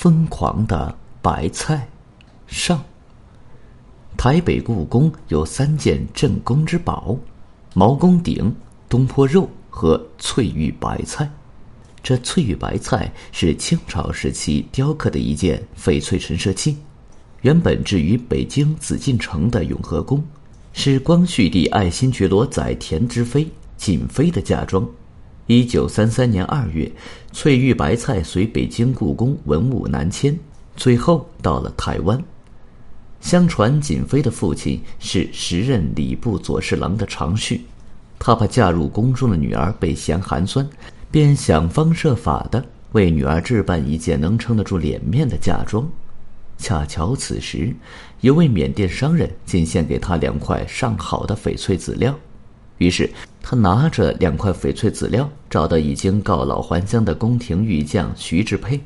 疯狂的白菜，上。台北故宫有三件镇宫之宝：毛公鼎、东坡肉和翠玉白菜。这翠玉白菜是清朝时期雕刻的一件翡翠陈设器，原本置于北京紫禁城的永和宫，是光绪帝爱新觉罗载田之妃瑾妃的嫁妆。一九三三年二月，翠玉白菜随北京故宫文物南迁，最后到了台湾。相传瑾妃的父亲是时任礼部左侍郎的常旭，他怕嫁入宫中的女儿被嫌寒酸，便想方设法的为女儿置办一件能撑得住脸面的嫁妆。恰巧此时，有位缅甸商人进献给他两块上好的翡翠籽料。于是，他拿着两块翡翠籽料，找到已经告老还乡的宫廷玉匠徐志佩，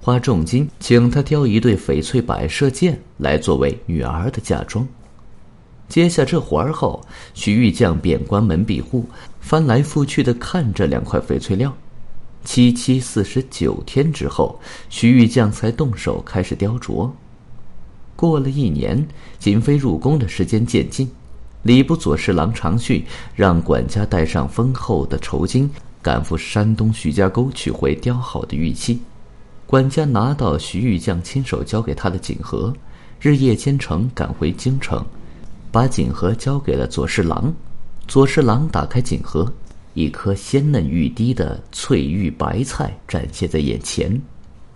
花重金请他雕一对翡翠摆设件来作为女儿的嫁妆。接下这活儿后，徐玉匠便关门闭户，翻来覆去的看这两块翡翠料。七七四十九天之后，徐玉匠才动手开始雕琢。过了一年，瑾妃入宫的时间渐近。礼部左侍郎常旭让管家带上丰厚的酬金，赶赴山东徐家沟取回雕好的玉器。管家拿到徐玉匠亲手交给他的锦盒，日夜兼程赶回京城，把锦盒交给了左侍郎。左侍郎打开锦盒，一颗鲜嫩欲滴的翠玉白菜展现在眼前。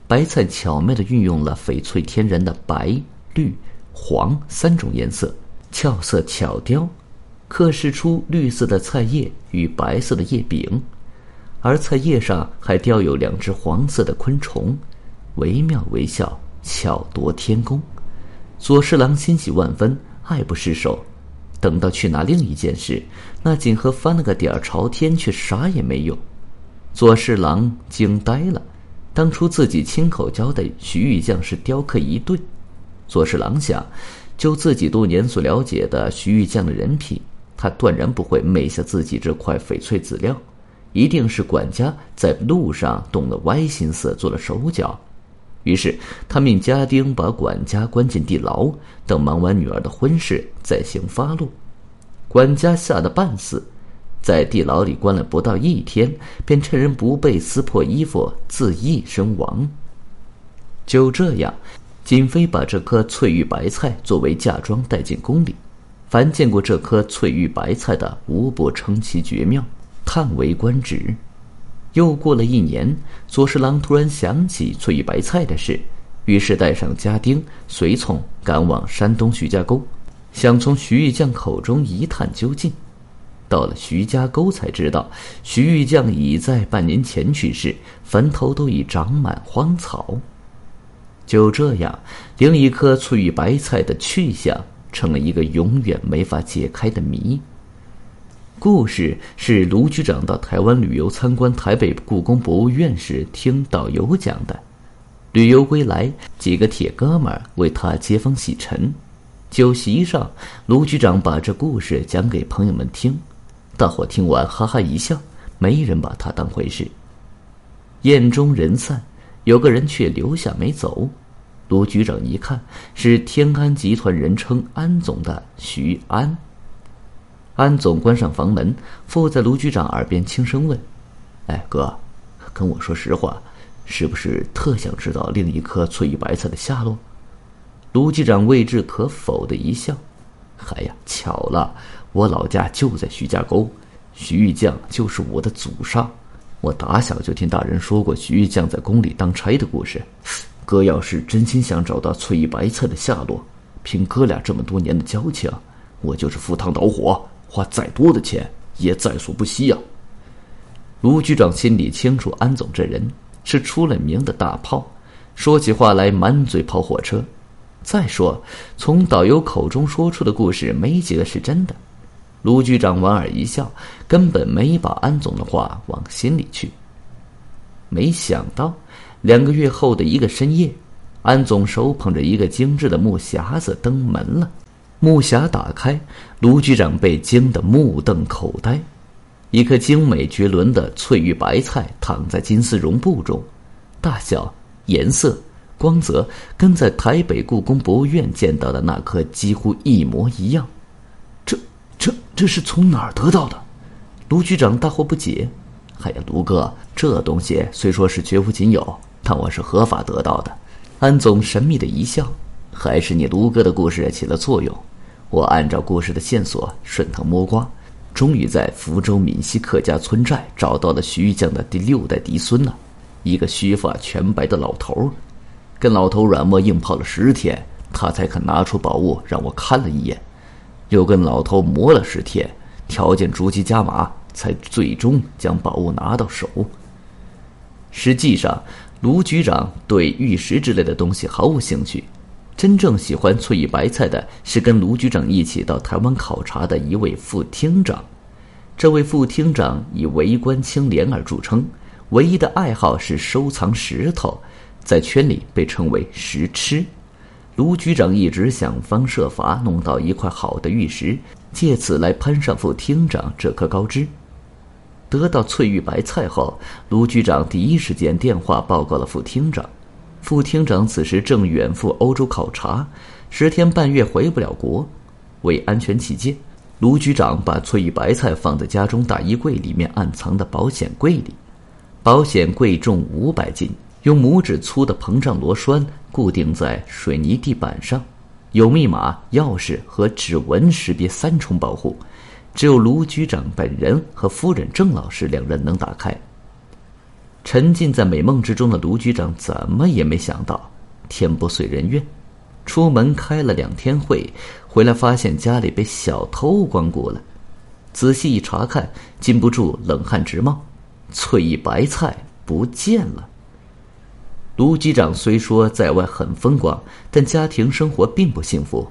白菜巧妙地运用了翡翠天然的白、绿、黄三种颜色。俏色巧雕，刻饰出绿色的菜叶与白色的叶柄，而菜叶上还雕有两只黄色的昆虫，惟妙惟肖，巧夺天工。左侍郎欣喜万分，爱不释手。等到去拿另一件时，那锦盒翻了个底儿朝天，却啥也没有。左侍郎惊呆了，当初自己亲口交代徐玉匠是雕刻一对，左侍郎想。就自己多年所了解的徐玉匠的人品，他断然不会昧下自己这块翡翠籽料，一定是管家在路上动了歪心思，做了手脚。于是他命家丁把管家关进地牢，等忙完女儿的婚事再行发落。管家吓得半死，在地牢里关了不到一天，便趁人不备撕破衣服自缢身亡。就这样。瑾妃把这颗翠玉白菜作为嫁妆带进宫里，凡见过这颗翠玉白菜的，无不称其绝妙，叹为观止。又过了一年，左侍郎突然想起翠玉白菜的事，于是带上家丁随从赶往山东徐家沟，想从徐玉匠口中一探究竟。到了徐家沟，才知道徐玉匠已在半年前去世，坟头都已长满荒草。就这样，另一颗翠玉白菜的去向成了一个永远没法解开的谜。故事是卢局长到台湾旅游参观台北故宫博物院时听导游讲的。旅游归来，几个铁哥们为他接风洗尘。酒席上，卢局长把这故事讲给朋友们听，大伙听完哈哈一笑，没人把他当回事。宴中人散。有个人却留下没走，卢局长一看是天安集团人称安总的徐安。安总关上房门，附在卢局长耳边轻声问：“哎，哥，跟我说实话，是不是特想知道另一颗翠玉白菜的下落？”卢局长未置可否的一笑：“哎呀，巧了，我老家就在徐家沟，徐玉匠就是我的祖上。”我打小就听大人说过徐玉匠在宫里当差的故事。哥要是真心想找到翠玉白菜的下落，凭哥俩这么多年的交情，我就是赴汤蹈火，花再多的钱也在所不惜呀。卢局长心里清楚，安总这人是出了名的大炮，说起话来满嘴跑火车。再说，从导游口中说出的故事，没几个是真的。卢局长莞尔一笑，根本没把安总的话往心里去。没想到，两个月后的一个深夜，安总手捧着一个精致的木匣子登门了。木匣打开，卢局长被惊得目瞪口呆。一颗精美绝伦的翠玉白菜躺在金丝绒布中，大小、颜色、光泽跟在台北故宫博物院见到的那颗几乎一模一样。这、是从哪儿得到的？卢局长大惑不解。哎呀，卢哥，这东西虽说是绝无仅有，但我是合法得到的。安总神秘的一笑，还是你卢哥的故事起了作用。我按照故事的线索顺藤摸瓜，终于在福州闽西客家村寨找到了徐玉匠的第六代嫡孙了，一个须发全白的老头。跟老头软磨硬泡了十天，他才肯拿出宝物让我看了一眼，又跟老头磨了十天，条件逐级加码，才最终将宝物拿到手。实际上，卢局长对玉石之类的东西毫无兴趣，真正喜欢翠玉白菜的是跟卢局长一起到台湾考察的一位副厅长。这位副厅长以为官清廉而著称，唯一的爱好是收藏石头。在圈里被称为“石痴”，卢局长一直想方设法弄到一块好的玉石，借此来攀上副厅长这棵高枝。得到翠玉白菜后，卢局长第一时间电话报告了副厅长。副厅长此时正远赴欧洲考察，十天半月回不了国。为安全起见，卢局长把翠玉白菜放在家中大衣柜里面暗藏的保险柜里。保险柜重五百斤。用拇指粗的膨胀螺栓固定在水泥地板上，有密码、钥匙和指纹识别三重保护，只有卢局长本人和夫人郑老师两人能打开。沉浸在美梦之中的卢局长怎么也没想到，天不遂人愿，出门开了两天会，回来发现家里被小偷光顾了。仔细一查看，禁不住冷汗直冒，翠玉白菜不见了。卢局长虽说在外很风光，但家庭生活并不幸福。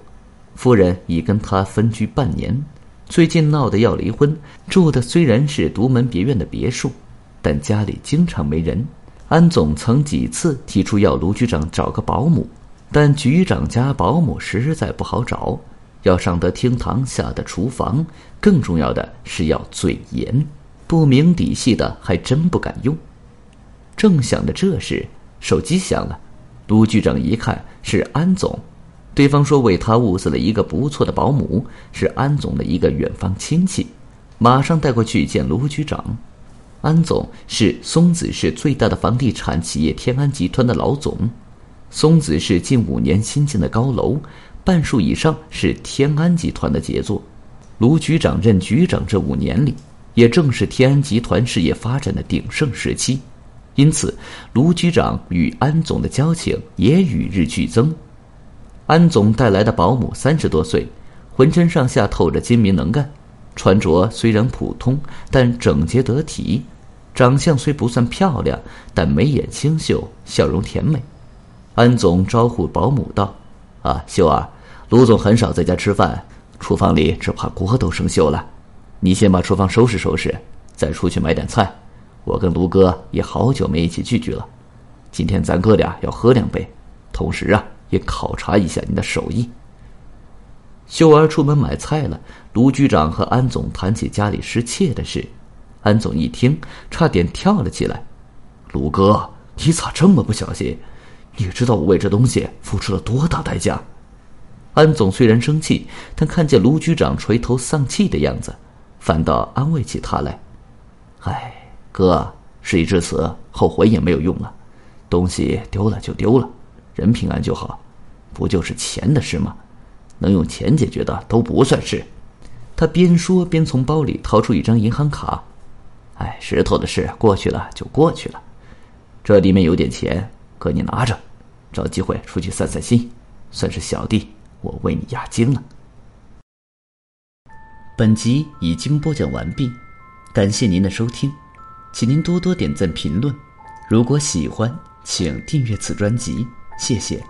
夫人已跟他分居半年，最近闹得要离婚。住的虽然是独门别院的别墅，但家里经常没人。安总曾几次提出要卢局长找个保姆，但局长家保姆实在不好找，要上得厅堂，下得厨房，更重要的是要嘴严，不明底细的还真不敢用。正想着这事。手机响了，卢局长一看是安总，对方说为他物色了一个不错的保姆，是安总的一个远方亲戚，马上带过去见卢局长。安总是松子市最大的房地产企业天安集团的老总，松子市近五年新建的高楼，半数以上是天安集团的杰作。卢局长任局长这五年里，也正是天安集团事业发展的鼎盛时期。因此，卢局长与安总的交情也与日俱增。安总带来的保姆三十多岁，浑身上下透着精明能干，穿着虽然普通，但整洁得体。长相虽不算漂亮，但眉眼清秀，笑容甜美。安总招呼保姆道：“啊，秀儿，卢总很少在家吃饭，厨房里只怕锅都生锈了。你先把厨房收拾收拾，再出去买点菜。”我跟卢哥也好久没一起聚聚了，今天咱哥俩要喝两杯，同时啊也考察一下你的手艺。秀儿出门买菜了，卢局长和安总谈起家里失窃的事，安总一听差点跳了起来：“卢哥，你咋这么不小心？你知道我为这东西付出了多大代价？”安总虽然生气，但看见卢局长垂头丧气的样子，反倒安慰起他来：“唉。”哥，事已至此，后悔也没有用了。东西丢了就丢了，人平安就好，不就是钱的事吗？能用钱解决的都不算事。他边说边从包里掏出一张银行卡。哎，石头的事过去了就过去了，这里面有点钱，哥你拿着，找机会出去散散心，算是小弟我为你压惊了。本集已经播讲完毕，感谢您的收听。请您多多点赞评论，如果喜欢，请订阅此专辑，谢谢。